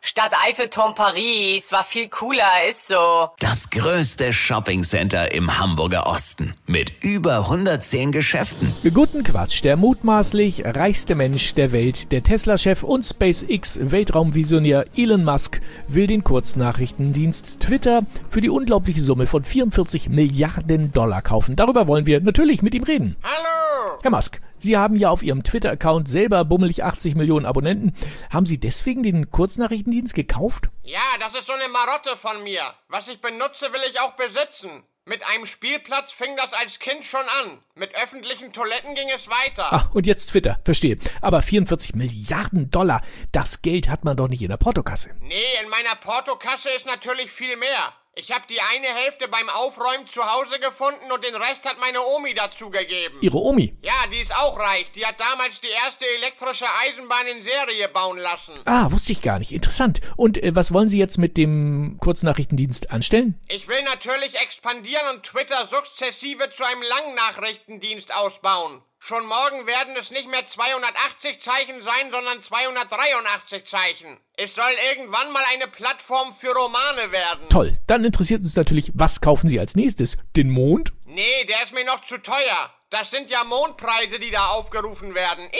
Stadt Eiffelturm Paris war viel cooler, ist so. Das größte Shoppingcenter im Hamburger Osten mit über 110 Geschäften. Guten Quatsch, der mutmaßlich reichste Mensch der Welt, der Tesla-Chef und SpaceX-Weltraumvisionär Elon Musk will den Kurznachrichtendienst Twitter für die unglaubliche Summe von 44 Milliarden Dollar kaufen. Darüber wollen wir natürlich mit ihm reden. Hallo! Herr Musk, Sie haben ja auf Ihrem Twitter-Account selber bummelig 80 Millionen Abonnenten. Haben Sie deswegen den Kurznachrichtendienst gekauft? Ja, das ist so eine Marotte von mir. Was ich benutze, will ich auch besitzen. Mit einem Spielplatz fing das als Kind schon an. Mit öffentlichen Toiletten ging es weiter. Ach, und jetzt Twitter, verstehe. Aber 44 Milliarden Dollar, das Geld hat man doch nicht in der Portokasse. Nee, in meiner Portokasse ist natürlich viel mehr. Ich habe die eine Hälfte beim Aufräumen zu Hause gefunden und den Rest hat meine Omi dazugegeben. Ihre Omi? Ja, die ist auch reich. Die hat damals die erste elektrische Eisenbahn in Serie bauen lassen. Ah, wusste ich gar nicht. Interessant. Und äh, was wollen Sie jetzt mit dem Kurznachrichtendienst anstellen? Ich will natürlich expandieren und Twitter sukzessive zu einem Langnachrichtendienst ausbauen. Schon morgen werden es nicht mehr 280 Zeichen sein, sondern 283 Zeichen. Es soll irgendwann mal eine Plattform für Romane werden. Toll. Dann interessiert uns natürlich, was kaufen Sie als nächstes? Den Mond? Nee, der ist mir noch zu teuer. Das sind ja Mondpreise, die da aufgerufen werden.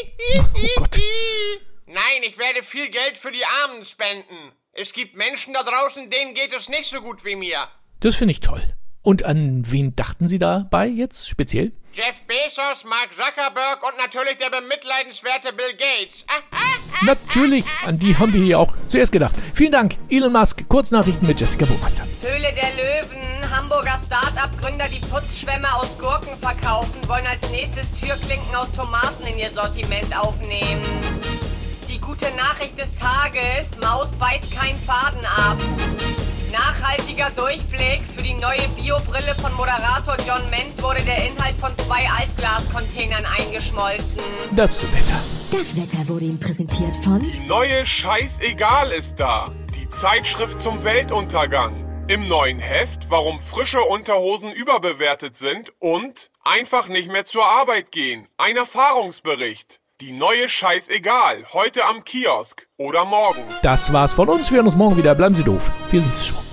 Oh Gott. Nein, ich werde viel Geld für die Armen spenden. Es gibt Menschen da draußen, denen geht es nicht so gut wie mir. Das finde ich toll. Und an wen dachten Sie dabei jetzt speziell? Jeff Bezos, Mark Zuckerberg und natürlich der bemitleidenswerte Bill Gates. Ah, ah, ah, Natürlich, an die haben wir hier auch zuerst gedacht. Vielen Dank, Elon Musk. Kurznachrichten mit Jessica Burmeister. Höhle der Löwen, Hamburger Start-up-Gründer, die Putzschwämme aus Gurken verkaufen, wollen als nächstes Türklinken aus Tomaten in ihr Sortiment aufnehmen. Die gute Nachricht des Tages, Maus beißt keinen Faden ab. Nachhaltiger Durchblick. Für die neue Biobrille von Moderator John Ment wurde der Inhalt zwei Altglascontainern eingeschmolzen. Das Wetter. Das Wetter wurde Ihnen präsentiert von Neue Scheißegal ist da. Die Zeitschrift zum Weltuntergang. Im neuen Heft, warum frische Unterhosen überbewertet sind und einfach nicht mehr zur Arbeit gehen. Ein Erfahrungsbericht. Die neue Scheißegal. Heute am Kiosk oder morgen. Das war's von uns. Wir hören uns morgen wieder. Bleiben Sie doof. Wir sind's schon.